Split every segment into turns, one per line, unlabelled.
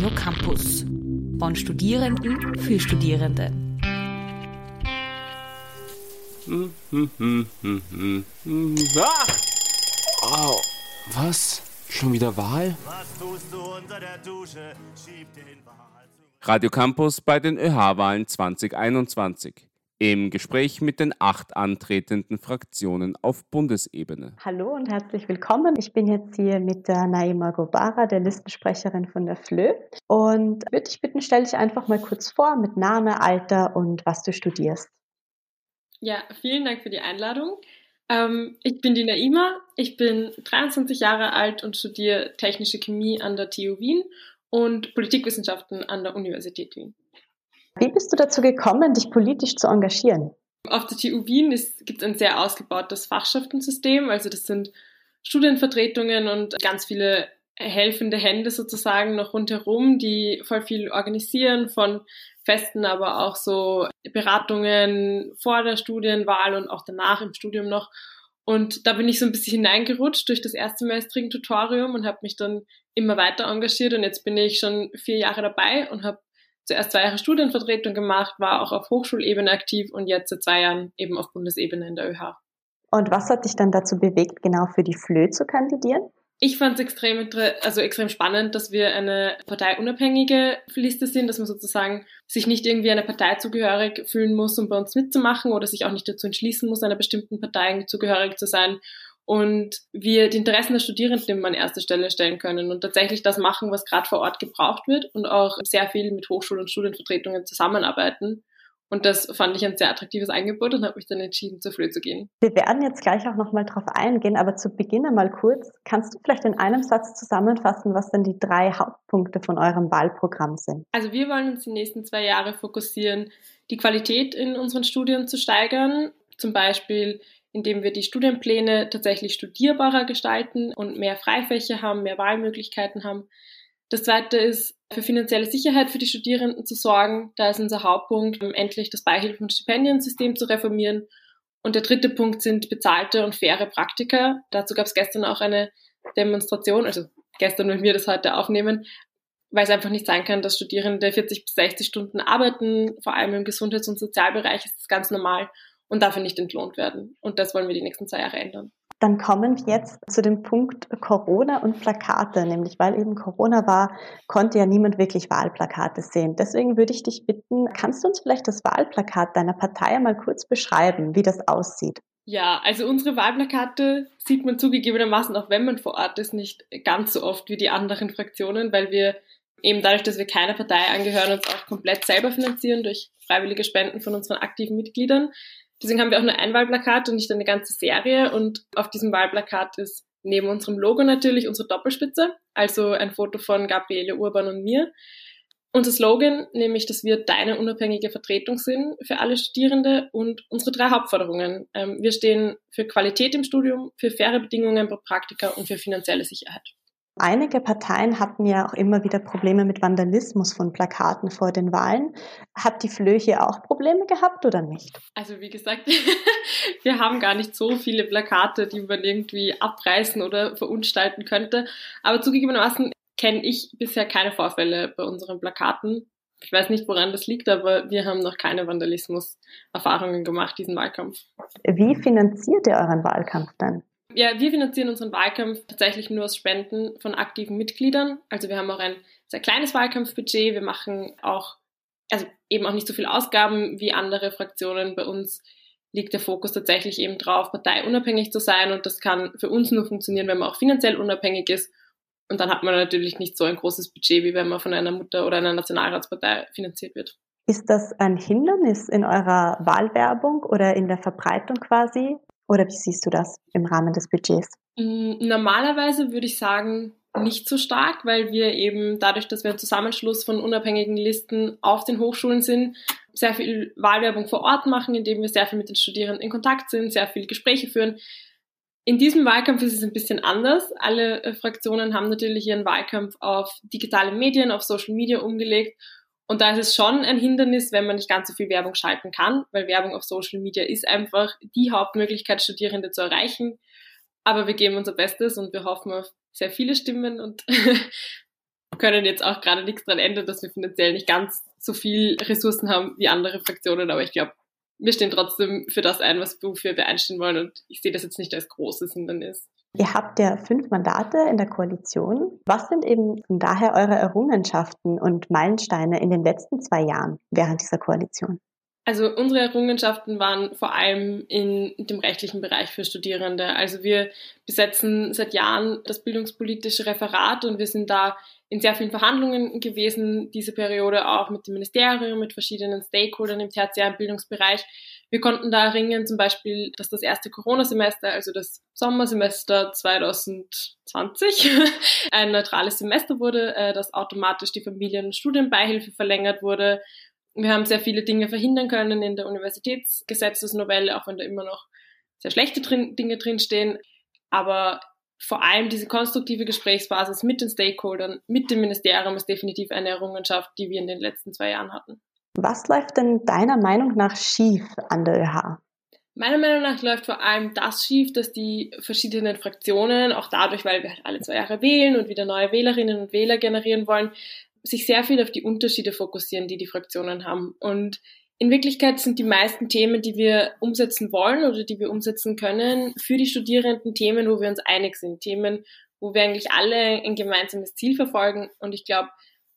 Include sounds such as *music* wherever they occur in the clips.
Radio Campus. Von Studierenden für Studierende.
Ah! Wow, was? Schon wieder Wahl? Radio Campus bei den ÖH-Wahlen 2021 im Gespräch mit den acht antretenden Fraktionen auf Bundesebene.
Hallo und herzlich willkommen. Ich bin jetzt hier mit der Naima Gobara, der Listensprecherin von der FLÖ. Und würde dich bitten, stell dich einfach mal kurz vor mit Name, Alter und was du studierst.
Ja, vielen Dank für die Einladung. Ähm, ich bin die Naima, ich bin 23 Jahre alt und studiere technische Chemie an der TU Wien und Politikwissenschaften an der Universität Wien.
Wie bist du dazu gekommen, dich politisch zu engagieren?
Auf der TU Wien gibt es ein sehr ausgebautes Fachschaftensystem. Also das sind Studienvertretungen und ganz viele helfende Hände sozusagen noch rundherum, die voll viel organisieren von Festen, aber auch so Beratungen vor der Studienwahl und auch danach im Studium noch. Und da bin ich so ein bisschen hineingerutscht durch das erstsemestrige Tutorium und habe mich dann immer weiter engagiert und jetzt bin ich schon vier Jahre dabei und habe zuerst zwei Jahre Studienvertretung gemacht, war auch auf Hochschulebene aktiv und jetzt seit zwei Jahren eben auf Bundesebene in der ÖH.
Und was hat dich dann dazu bewegt, genau für die FLÖ zu kandidieren?
Ich fand es extrem, also extrem spannend, dass wir eine parteiunabhängige Liste sind, dass man sozusagen sich nicht irgendwie einer Partei zugehörig fühlen muss, um bei uns mitzumachen oder sich auch nicht dazu entschließen muss, einer bestimmten Partei zugehörig zu sein und wir die Interessen der Studierenden immer an erste Stelle stellen können und tatsächlich das machen, was gerade vor Ort gebraucht wird und auch sehr viel mit Hochschul- und Studienvertretungen zusammenarbeiten. Und das fand ich ein sehr attraktives Angebot und habe mich dann entschieden, zur Flö zu gehen.
Wir werden jetzt gleich auch nochmal drauf eingehen, aber zu Beginn einmal kurz, kannst du vielleicht in einem Satz zusammenfassen, was denn die drei Hauptpunkte von eurem Wahlprogramm sind?
Also wir wollen uns die nächsten zwei Jahre fokussieren, die Qualität in unseren Studien zu steigern, zum Beispiel indem wir die Studienpläne tatsächlich studierbarer gestalten und mehr Freifächer haben, mehr Wahlmöglichkeiten haben. Das zweite ist, für finanzielle Sicherheit für die Studierenden zu sorgen. Da ist unser Hauptpunkt, endlich das Beihilfen- und Stipendiensystem zu reformieren. Und der dritte Punkt sind bezahlte und faire Praktika. Dazu gab es gestern auch eine Demonstration, also gestern, wenn wir das heute aufnehmen, weil es einfach nicht sein kann, dass Studierende 40 bis 60 Stunden arbeiten, vor allem im Gesundheits- und Sozialbereich ist das ganz normal und dafür nicht entlohnt werden. Und das wollen wir die nächsten zwei Jahre ändern.
Dann kommen wir jetzt zu dem Punkt Corona und Plakate, nämlich weil eben Corona war, konnte ja niemand wirklich Wahlplakate sehen. Deswegen würde ich dich bitten, kannst du uns vielleicht das Wahlplakat deiner Partei einmal kurz beschreiben, wie das aussieht?
Ja, also unsere Wahlplakate sieht man zugegebenermaßen, auch wenn man vor Ort ist, nicht ganz so oft wie die anderen Fraktionen, weil wir eben dadurch, dass wir keiner Partei angehören, uns auch komplett selber finanzieren durch freiwillige Spenden von unseren aktiven Mitgliedern. Deswegen haben wir auch nur ein Wahlplakat und nicht eine ganze Serie. Und auf diesem Wahlplakat ist neben unserem Logo natürlich unsere Doppelspitze, also ein Foto von Gabriele Urban und mir. Unser Slogan, nämlich, dass wir deine unabhängige Vertretung sind für alle Studierende und unsere drei Hauptforderungen. Ähm, wir stehen für Qualität im Studium, für faire Bedingungen bei Praktika und für finanzielle Sicherheit.
Einige Parteien hatten ja auch immer wieder Probleme mit Vandalismus von Plakaten vor den Wahlen. Hat die FLÖ hier auch Probleme gehabt oder nicht?
Also wie gesagt, *laughs* wir haben gar nicht so viele Plakate, die man irgendwie abreißen oder verunstalten könnte. Aber zugegebenermaßen kenne ich bisher keine Vorfälle bei unseren Plakaten. Ich weiß nicht, woran das liegt, aber wir haben noch keine Vandalismus-Erfahrungen gemacht, diesen Wahlkampf.
Wie finanziert ihr euren Wahlkampf dann?
Ja, wir finanzieren unseren Wahlkampf tatsächlich nur aus Spenden von aktiven Mitgliedern. Also wir haben auch ein sehr kleines Wahlkampfbudget. Wir machen auch, also eben auch nicht so viel Ausgaben wie andere Fraktionen. Bei uns liegt der Fokus tatsächlich eben drauf, parteiunabhängig zu sein. Und das kann für uns nur funktionieren, wenn man auch finanziell unabhängig ist. Und dann hat man natürlich nicht so ein großes Budget, wie wenn man von einer Mutter oder einer Nationalratspartei finanziert wird.
Ist das ein Hindernis in eurer Wahlwerbung oder in der Verbreitung quasi? Oder wie siehst du das im Rahmen des Budgets?
Mm, normalerweise würde ich sagen, nicht so stark, weil wir eben dadurch, dass wir ein Zusammenschluss von unabhängigen Listen auf den Hochschulen sind, sehr viel Wahlwerbung vor Ort machen, indem wir sehr viel mit den Studierenden in Kontakt sind, sehr viel Gespräche führen. In diesem Wahlkampf ist es ein bisschen anders. Alle äh, Fraktionen haben natürlich ihren Wahlkampf auf digitale Medien, auf Social Media umgelegt und da ist es schon ein Hindernis, wenn man nicht ganz so viel Werbung schalten kann, weil Werbung auf Social Media ist einfach die Hauptmöglichkeit, Studierende zu erreichen. Aber wir geben unser Bestes und wir hoffen auf sehr viele Stimmen und *laughs* können jetzt auch gerade nichts daran ändern, dass wir finanziell nicht ganz so viel Ressourcen haben wie andere Fraktionen, aber ich glaube, wir stehen trotzdem für das ein, was wir einstehen wollen und ich sehe das jetzt nicht als großes Hindernis.
Ihr habt ja fünf Mandate in der Koalition. Was sind eben von daher eure Errungenschaften und Meilensteine in den letzten zwei Jahren während dieser Koalition?
Also unsere Errungenschaften waren vor allem in dem rechtlichen Bereich für Studierende. Also wir besetzen seit Jahren das bildungspolitische Referat und wir sind da in sehr vielen Verhandlungen gewesen, diese Periode auch mit dem Ministerium, mit verschiedenen Stakeholdern im tertiären Bildungsbereich. Wir konnten da ringen, zum Beispiel, dass das erste Corona-Semester, also das Sommersemester 2020, *laughs* ein neutrales Semester wurde, äh, dass automatisch die Familien- und Studienbeihilfe verlängert wurde wir haben sehr viele Dinge verhindern können in der Universitätsgesetzesnovelle, auch wenn da immer noch sehr schlechte drin, Dinge drinstehen. Aber vor allem diese konstruktive Gesprächsbasis mit den Stakeholdern, mit dem Ministerium ist definitiv eine Errungenschaft, die wir in den letzten zwei Jahren hatten.
Was läuft denn deiner Meinung nach schief an der ÖH?
Meiner Meinung nach läuft vor allem das schief, dass die verschiedenen Fraktionen, auch dadurch, weil wir halt alle zwei Jahre wählen und wieder neue Wählerinnen und Wähler generieren wollen, sich sehr viel auf die Unterschiede fokussieren, die die Fraktionen haben. Und in Wirklichkeit sind die meisten Themen, die wir umsetzen wollen oder die wir umsetzen können, für die Studierenden Themen, wo wir uns einig sind. Themen, wo wir eigentlich alle ein gemeinsames Ziel verfolgen. Und ich glaube,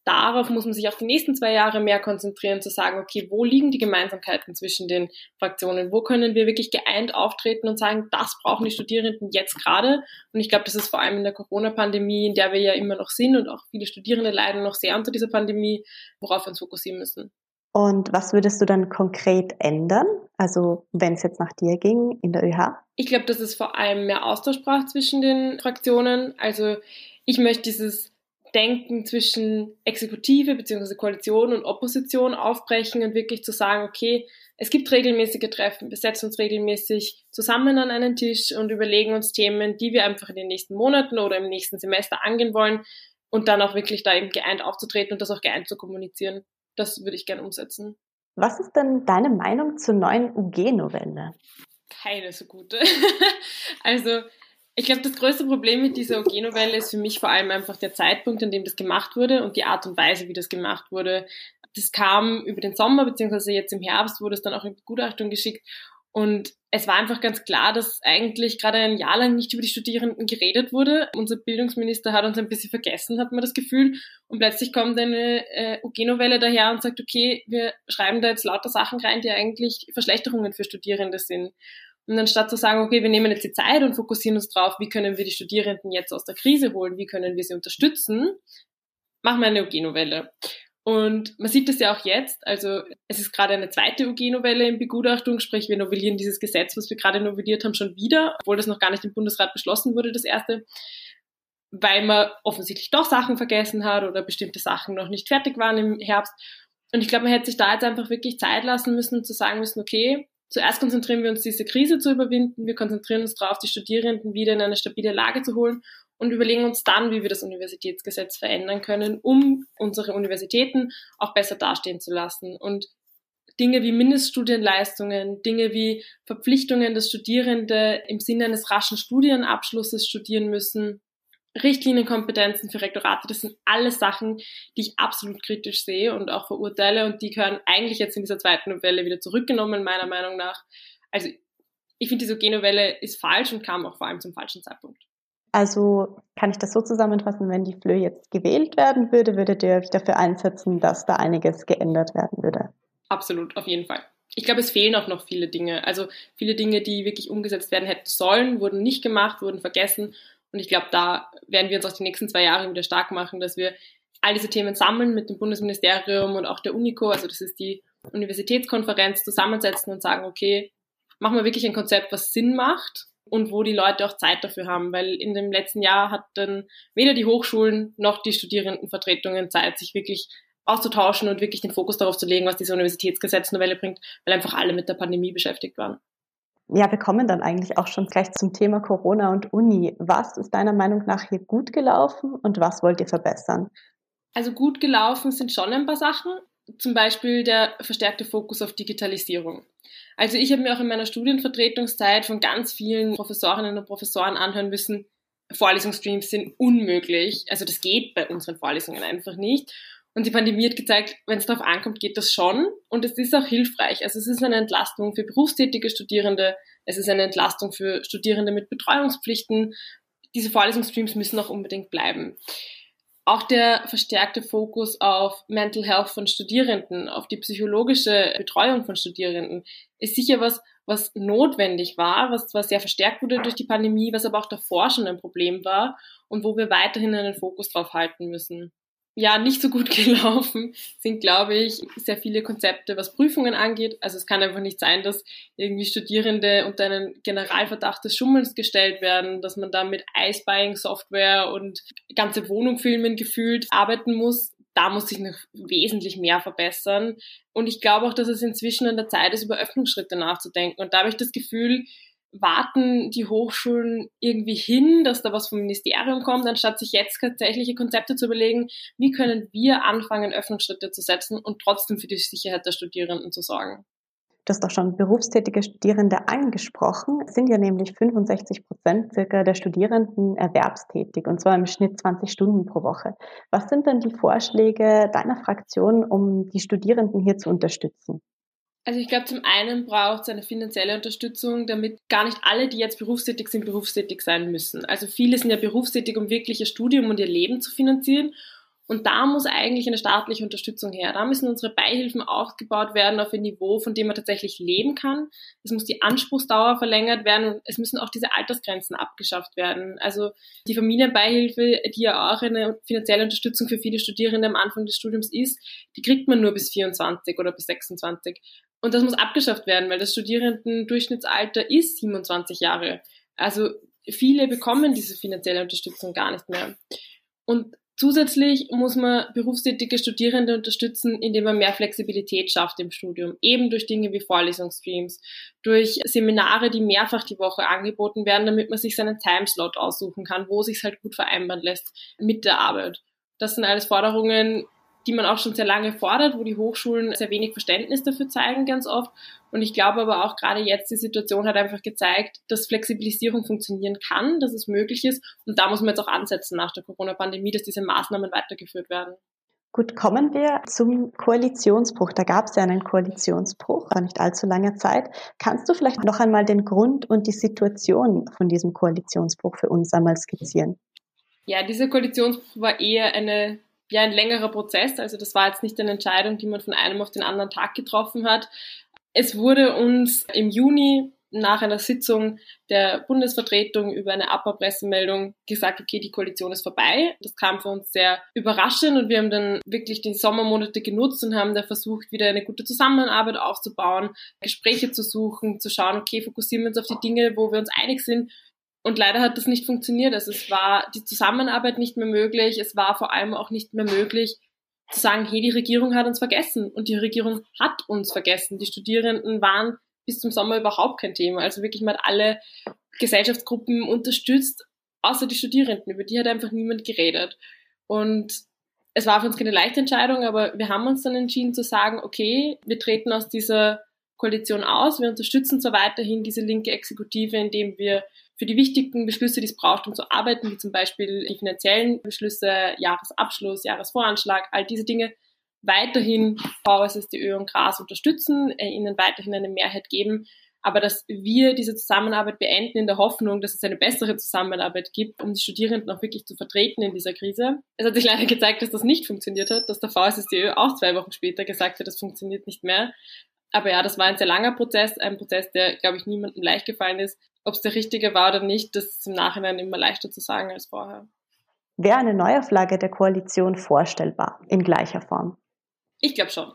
darauf muss man sich auch die nächsten zwei Jahre mehr konzentrieren, zu sagen, okay, wo liegen die Gemeinsamkeiten zwischen den Fraktionen? Wo können wir wirklich geeint auftreten und sagen, das brauchen die Studierenden jetzt gerade? Und ich glaube, das ist vor allem in der Corona-Pandemie, in der wir ja immer noch sind und auch viele Studierende leiden noch sehr unter dieser Pandemie, worauf wir uns fokussieren müssen.
Und was würdest du dann konkret ändern? Also wenn es jetzt nach dir ging in der ÖH?
Ich glaube, dass es vor allem mehr Austausch braucht zwischen den Fraktionen. Also ich möchte dieses Denken zwischen Exekutive bzw. Koalition und Opposition aufbrechen und wirklich zu sagen, okay, es gibt regelmäßige Treffen, wir setzen uns regelmäßig zusammen an einen Tisch und überlegen uns Themen, die wir einfach in den nächsten Monaten oder im nächsten Semester angehen wollen und dann auch wirklich da eben geeint aufzutreten und das auch geeint zu kommunizieren. Das würde ich gerne umsetzen.
Was ist denn deine Meinung zur neuen UG-Novelle?
Keine so gute. *laughs* also ich glaube, das größte Problem mit dieser OG-Novelle ist für mich vor allem einfach der Zeitpunkt, an dem das gemacht wurde und die Art und Weise, wie das gemacht wurde. Das kam über den Sommer, beziehungsweise jetzt im Herbst wurde es dann auch in Begutachtung geschickt. Und es war einfach ganz klar, dass eigentlich gerade ein Jahr lang nicht über die Studierenden geredet wurde. Unser Bildungsminister hat uns ein bisschen vergessen, hat man das Gefühl. Und plötzlich kommt eine äh, UG-Novelle daher und sagt, okay, wir schreiben da jetzt lauter Sachen rein, die eigentlich Verschlechterungen für Studierende sind. Und anstatt zu sagen, okay, wir nehmen jetzt die Zeit und fokussieren uns drauf, wie können wir die Studierenden jetzt aus der Krise holen, wie können wir sie unterstützen, machen wir eine UG-Novelle. Und man sieht das ja auch jetzt, also es ist gerade eine zweite UG-Novelle in Begutachtung, sprich wir novellieren dieses Gesetz, was wir gerade novelliert haben, schon wieder, obwohl das noch gar nicht im Bundesrat beschlossen wurde, das erste, weil man offensichtlich doch Sachen vergessen hat oder bestimmte Sachen noch nicht fertig waren im Herbst. Und ich glaube, man hätte sich da jetzt einfach wirklich Zeit lassen müssen und zu sagen müssen, okay, Zuerst konzentrieren wir uns, diese Krise zu überwinden. Wir konzentrieren uns darauf, die Studierenden wieder in eine stabile Lage zu holen und überlegen uns dann, wie wir das Universitätsgesetz verändern können, um unsere Universitäten auch besser dastehen zu lassen. Und Dinge wie Mindeststudienleistungen, Dinge wie Verpflichtungen, dass Studierende im Sinne eines raschen Studienabschlusses studieren müssen, Richtlinienkompetenzen für Rektorate, das sind alles Sachen, die ich absolut kritisch sehe und auch verurteile und die gehören eigentlich jetzt in dieser zweiten Novelle wieder zurückgenommen, meiner Meinung nach. Also ich finde, diese G-Novelle ist falsch und kam auch vor allem zum falschen Zeitpunkt.
Also kann ich das so zusammenfassen, wenn die FLÖ jetzt gewählt werden würde, würdet ihr euch dafür einsetzen, dass da einiges geändert werden würde?
Absolut, auf jeden Fall. Ich glaube, es fehlen auch noch viele Dinge. Also viele Dinge, die wirklich umgesetzt werden hätten sollen, wurden nicht gemacht, wurden vergessen. Und ich glaube, da werden wir uns auch die nächsten zwei Jahre wieder stark machen, dass wir all diese Themen sammeln mit dem Bundesministerium und auch der UNICO, also das ist die Universitätskonferenz, zusammensetzen und sagen, okay, machen wir wirklich ein Konzept, was Sinn macht und wo die Leute auch Zeit dafür haben, weil in dem letzten Jahr hatten weder die Hochschulen noch die Studierendenvertretungen Zeit, sich wirklich auszutauschen und wirklich den Fokus darauf zu legen, was diese Universitätsgesetznovelle bringt, weil einfach alle mit der Pandemie beschäftigt waren.
Ja, wir kommen dann eigentlich auch schon gleich zum Thema Corona und Uni. Was ist deiner Meinung nach hier gut gelaufen und was wollt ihr verbessern?
Also gut gelaufen sind schon ein paar Sachen. Zum Beispiel der verstärkte Fokus auf Digitalisierung. Also ich habe mir auch in meiner Studienvertretungszeit von ganz vielen Professorinnen und Professoren anhören müssen, Vorlesungsstreams sind unmöglich. Also das geht bei unseren Vorlesungen einfach nicht. Und die Pandemie hat gezeigt, wenn es darauf ankommt, geht das schon. Und es ist auch hilfreich. Also es ist eine Entlastung für berufstätige Studierende. Es ist eine Entlastung für Studierende mit Betreuungspflichten. Diese Vorlesungsstreams müssen auch unbedingt bleiben. Auch der verstärkte Fokus auf Mental Health von Studierenden, auf die psychologische Betreuung von Studierenden, ist sicher was, was notwendig war, was zwar sehr verstärkt wurde durch die Pandemie, was aber auch davor schon ein Problem war und wo wir weiterhin einen Fokus drauf halten müssen ja, nicht so gut *laughs* gelaufen sind, glaube ich, sehr viele Konzepte, was Prüfungen angeht. Also es kann einfach nicht sein, dass irgendwie Studierende unter einen Generalverdacht des Schummelns gestellt werden, dass man da mit Ice-Buying-Software und ganze Wohnung filmen gefühlt arbeiten muss. Da muss sich noch wesentlich mehr verbessern. Und ich glaube auch, dass es inzwischen an der Zeit ist, über Öffnungsschritte nachzudenken. Und da habe ich das Gefühl, warten die Hochschulen irgendwie hin, dass da was vom Ministerium kommt, anstatt sich jetzt tatsächliche Konzepte zu überlegen, wie können wir anfangen, Öffnungsschritte zu setzen und trotzdem für die Sicherheit der Studierenden zu sorgen.
Du hast doch schon berufstätige Studierende angesprochen. Es sind ja nämlich 65 Prozent circa der Studierenden erwerbstätig und zwar im Schnitt 20 Stunden pro Woche. Was sind denn die Vorschläge deiner Fraktion, um die Studierenden hier zu unterstützen?
Also ich glaube, zum einen braucht es eine finanzielle Unterstützung, damit gar nicht alle, die jetzt berufstätig sind, berufstätig sein müssen. Also viele sind ja berufstätig, um wirklich ihr Studium und ihr Leben zu finanzieren. Und da muss eigentlich eine staatliche Unterstützung her. Da müssen unsere Beihilfen aufgebaut werden auf ein Niveau, von dem man tatsächlich leben kann. Es muss die Anspruchsdauer verlängert werden und es müssen auch diese Altersgrenzen abgeschafft werden. Also die Familienbeihilfe, die ja auch eine finanzielle Unterstützung für viele Studierende am Anfang des Studiums ist, die kriegt man nur bis 24 oder bis 26. Und das muss abgeschafft werden, weil das Studierendendurchschnittsalter ist 27 Jahre. Also viele bekommen diese finanzielle Unterstützung gar nicht mehr. Und zusätzlich muss man berufstätige Studierende unterstützen, indem man mehr Flexibilität schafft im Studium. Eben durch Dinge wie Vorlesungsstreams, durch Seminare, die mehrfach die Woche angeboten werden, damit man sich seinen Timeslot aussuchen kann, wo sich halt gut vereinbaren lässt mit der Arbeit. Das sind alles Forderungen, die man auch schon sehr lange fordert, wo die Hochschulen sehr wenig Verständnis dafür zeigen, ganz oft. Und ich glaube aber auch gerade jetzt die Situation hat einfach gezeigt, dass Flexibilisierung funktionieren kann, dass es möglich ist. Und da muss man jetzt auch ansetzen nach der Corona-Pandemie, dass diese Maßnahmen weitergeführt werden.
Gut, kommen wir zum Koalitionsbruch. Da gab es ja einen Koalitionsbruch vor nicht allzu langer Zeit. Kannst du vielleicht noch einmal den Grund und die Situation von diesem Koalitionsbruch für uns einmal skizzieren?
Ja, dieser Koalitionsbruch war eher eine ja ein längerer Prozess. Also das war jetzt nicht eine Entscheidung, die man von einem auf den anderen Tag getroffen hat. Es wurde uns im Juni nach einer Sitzung der Bundesvertretung über eine APA-Pressemeldung gesagt, okay, die Koalition ist vorbei. Das kam für uns sehr überraschend und wir haben dann wirklich die Sommermonate genutzt und haben da versucht, wieder eine gute Zusammenarbeit aufzubauen, Gespräche zu suchen, zu schauen, okay, fokussieren wir uns auf die Dinge, wo wir uns einig sind, und leider hat das nicht funktioniert. Also es war die Zusammenarbeit nicht mehr möglich. Es war vor allem auch nicht mehr möglich zu sagen, hey, die Regierung hat uns vergessen. Und die Regierung hat uns vergessen. Die Studierenden waren bis zum Sommer überhaupt kein Thema. Also wirklich mal alle Gesellschaftsgruppen unterstützt, außer die Studierenden. Über die hat einfach niemand geredet. Und es war für uns keine leichte Entscheidung, aber wir haben uns dann entschieden zu sagen, okay, wir treten aus dieser Koalition aus. Wir unterstützen zwar weiterhin diese linke Exekutive, indem wir für die wichtigen Beschlüsse, die es braucht, um zu arbeiten, wie zum Beispiel die finanziellen Beschlüsse, Jahresabschluss, Jahresvoranschlag, all diese Dinge, weiterhin VSSDÖ und GRAS unterstützen, äh, ihnen weiterhin eine Mehrheit geben, aber dass wir diese Zusammenarbeit beenden in der Hoffnung, dass es eine bessere Zusammenarbeit gibt, um die Studierenden auch wirklich zu vertreten in dieser Krise. Es hat sich leider gezeigt, dass das nicht funktioniert hat, dass der VSSDÖ auch zwei Wochen später gesagt hat, das funktioniert nicht mehr. Aber ja, das war ein sehr langer Prozess, ein Prozess, der, glaube ich, niemandem leicht gefallen ist. Ob es der richtige war oder nicht, das ist im Nachhinein immer leichter zu sagen als vorher.
Wäre eine Neuauflage der Koalition vorstellbar, in gleicher Form?
Ich glaube schon.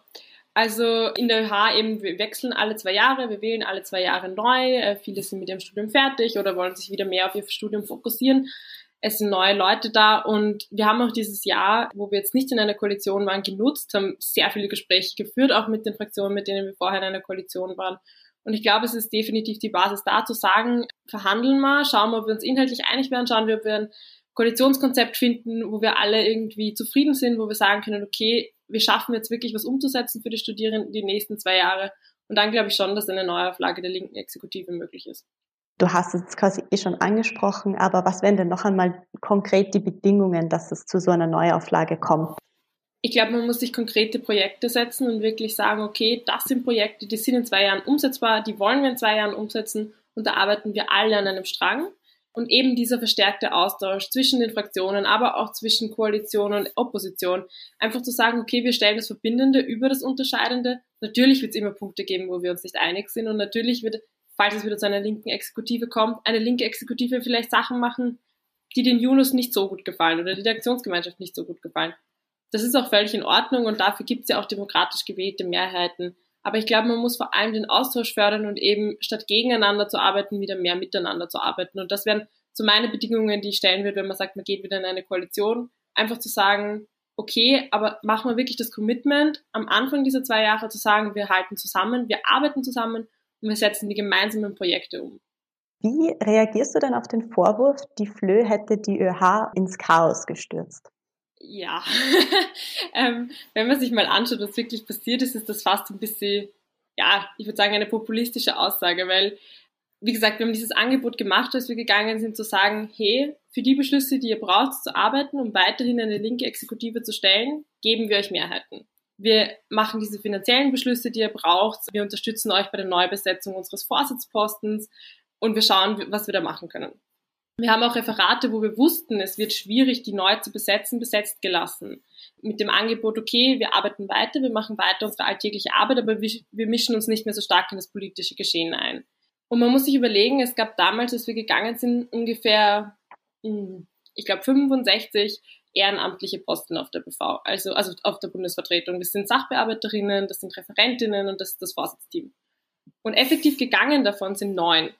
Also in der ÖH eben, wir wechseln alle zwei Jahre, wir wählen alle zwei Jahre neu. Äh, viele sind mit ihrem Studium fertig oder wollen sich wieder mehr auf ihr Studium fokussieren. Es sind neue Leute da und wir haben auch dieses Jahr, wo wir jetzt nicht in einer Koalition waren, genutzt, haben sehr viele Gespräche geführt, auch mit den Fraktionen, mit denen wir vorher in einer Koalition waren und ich glaube, es ist definitiv die Basis da zu sagen, verhandeln wir, schauen wir, ob wir uns inhaltlich einig werden, schauen wir, ob wir ein Koalitionskonzept finden, wo wir alle irgendwie zufrieden sind, wo wir sagen können, okay, wir schaffen jetzt wirklich was umzusetzen für die Studierenden die nächsten zwei Jahre. Und dann glaube ich schon, dass eine Neuauflage der linken Exekutive möglich ist.
Du hast es quasi eh schon angesprochen, aber was wären denn noch einmal konkret die Bedingungen, dass es zu so einer Neuauflage kommt?
Ich glaube, man muss sich konkrete Projekte setzen und wirklich sagen, okay, das sind Projekte, die sind in zwei Jahren umsetzbar, die wollen wir in zwei Jahren umsetzen und da arbeiten wir alle an einem Strang. Und eben dieser verstärkte Austausch zwischen den Fraktionen, aber auch zwischen Koalition und Opposition. Einfach zu sagen, okay, wir stellen das Verbindende über das Unterscheidende. Natürlich wird es immer Punkte geben, wo wir uns nicht einig sind. Und natürlich wird, falls es wieder zu einer linken Exekutive kommt, eine linke Exekutive vielleicht Sachen machen, die den Junus nicht so gut gefallen oder die Aktionsgemeinschaft nicht so gut gefallen. Das ist auch völlig in Ordnung und dafür gibt es ja auch demokratisch gewählte Mehrheiten. Aber ich glaube, man muss vor allem den Austausch fördern und eben statt gegeneinander zu arbeiten, wieder mehr miteinander zu arbeiten. Und das wären so meine Bedingungen, die ich stellen würde, wenn man sagt, man geht wieder in eine Koalition. Einfach zu sagen, okay, aber machen wir wirklich das Commitment, am Anfang dieser zwei Jahre zu sagen, wir halten zusammen, wir arbeiten zusammen und wir setzen die gemeinsamen Projekte um.
Wie reagierst du denn auf den Vorwurf, die FLÖ hätte die ÖH ins Chaos gestürzt?
Ja, *laughs* ähm, wenn man sich mal anschaut, was wirklich passiert ist, ist das fast ein bisschen, ja, ich würde sagen, eine populistische Aussage, weil, wie gesagt, wir haben dieses Angebot gemacht, als wir gegangen sind, zu sagen, hey, für die Beschlüsse, die ihr braucht, zu arbeiten, um weiterhin eine linke Exekutive zu stellen, geben wir euch Mehrheiten. Wir machen diese finanziellen Beschlüsse, die ihr braucht. Wir unterstützen euch bei der Neubesetzung unseres Vorsitzpostens und wir schauen, was wir da machen können. Wir haben auch Referate, wo wir wussten, es wird schwierig, die neu zu besetzen, besetzt gelassen. Mit dem Angebot, okay, wir arbeiten weiter, wir machen weiter unsere alltägliche Arbeit, aber wir, mischen uns nicht mehr so stark in das politische Geschehen ein. Und man muss sich überlegen, es gab damals, als wir gegangen sind, ungefähr, hm, ich glaube, 65 ehrenamtliche Posten auf der BV, also, also auf der Bundesvertretung. Das sind Sachbearbeiterinnen, das sind Referentinnen und das ist das Vorsitzteam. Und effektiv gegangen davon sind neun.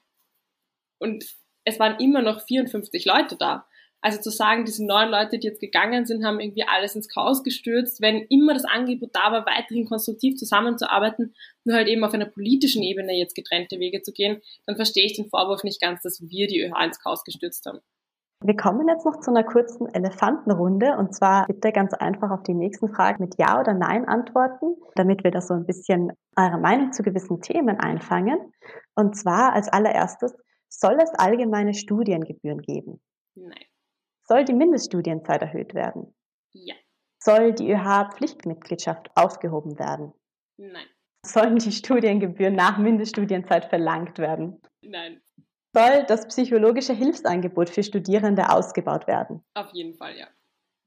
Und es waren immer noch 54 Leute da. Also zu sagen, diese neun Leute, die jetzt gegangen sind, haben irgendwie alles ins Chaos gestürzt, wenn immer das Angebot da war, weiterhin konstruktiv zusammenzuarbeiten, nur halt eben auf einer politischen Ebene jetzt getrennte Wege zu gehen, dann verstehe ich den Vorwurf nicht ganz, dass wir die ÖH ins Chaos gestürzt haben.
Wir kommen jetzt noch zu einer kurzen Elefantenrunde und zwar bitte ganz einfach auf die nächsten Fragen mit Ja oder Nein antworten, damit wir da so ein bisschen eure Meinung zu gewissen Themen einfangen. Und zwar als allererstes, soll es allgemeine Studiengebühren geben?
Nein.
Soll die Mindeststudienzeit erhöht werden?
Ja.
Soll die ÖH-Pflichtmitgliedschaft aufgehoben werden?
Nein.
Sollen die Studiengebühren nach Mindeststudienzeit verlangt werden?
Nein.
Soll das psychologische Hilfsangebot für Studierende ausgebaut werden?
Auf jeden Fall, ja.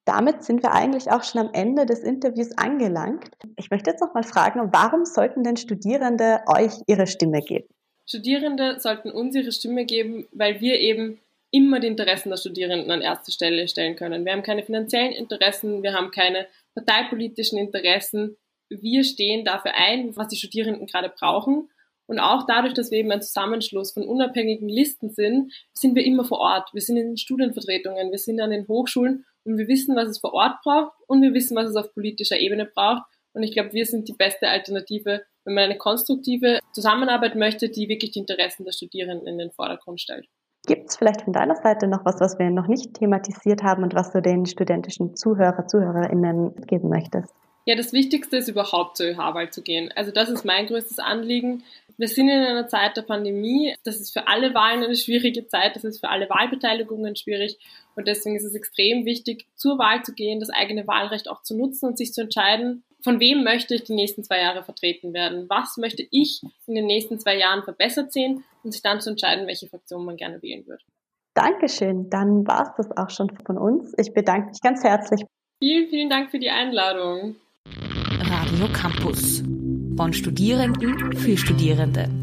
Damit sind wir eigentlich auch schon am Ende des Interviews angelangt. Ich möchte jetzt noch mal fragen, warum sollten denn Studierende euch ihre Stimme geben?
Studierende sollten uns ihre Stimme geben, weil wir eben immer die Interessen der Studierenden an erste Stelle stellen können. Wir haben keine finanziellen Interessen, wir haben keine parteipolitischen Interessen. Wir stehen dafür ein, was die Studierenden gerade brauchen. Und auch dadurch, dass wir eben ein Zusammenschluss von unabhängigen Listen sind, sind wir immer vor Ort. Wir sind in den Studienvertretungen, wir sind an den Hochschulen und wir wissen, was es vor Ort braucht und wir wissen, was es auf politischer Ebene braucht. Und ich glaube, wir sind die beste Alternative wenn man eine konstruktive Zusammenarbeit möchte, die wirklich die Interessen der Studierenden in den Vordergrund stellt.
Gibt es vielleicht von deiner Seite noch was, was wir noch nicht thematisiert haben und was du den studentischen Zuhörer, ZuhörerInnen geben möchtest?
Ja, das Wichtigste ist überhaupt zur ÖH-Wahl zu gehen. Also das ist mein größtes Anliegen. Wir sind in einer Zeit der Pandemie. Das ist für alle Wahlen eine schwierige Zeit. Das ist für alle Wahlbeteiligungen schwierig. Und deswegen ist es extrem wichtig, zur Wahl zu gehen, das eigene Wahlrecht auch zu nutzen und sich zu entscheiden, von wem möchte ich die nächsten zwei Jahre vertreten werden? Was möchte ich in den nächsten zwei Jahren verbessert sehen und sich dann zu entscheiden, welche Fraktion man gerne wählen wird.
Dankeschön. Dann war es das auch schon von uns. Ich bedanke mich ganz herzlich.
Vielen, vielen Dank für die Einladung.
Radio Campus. Von Studierenden für Studierende.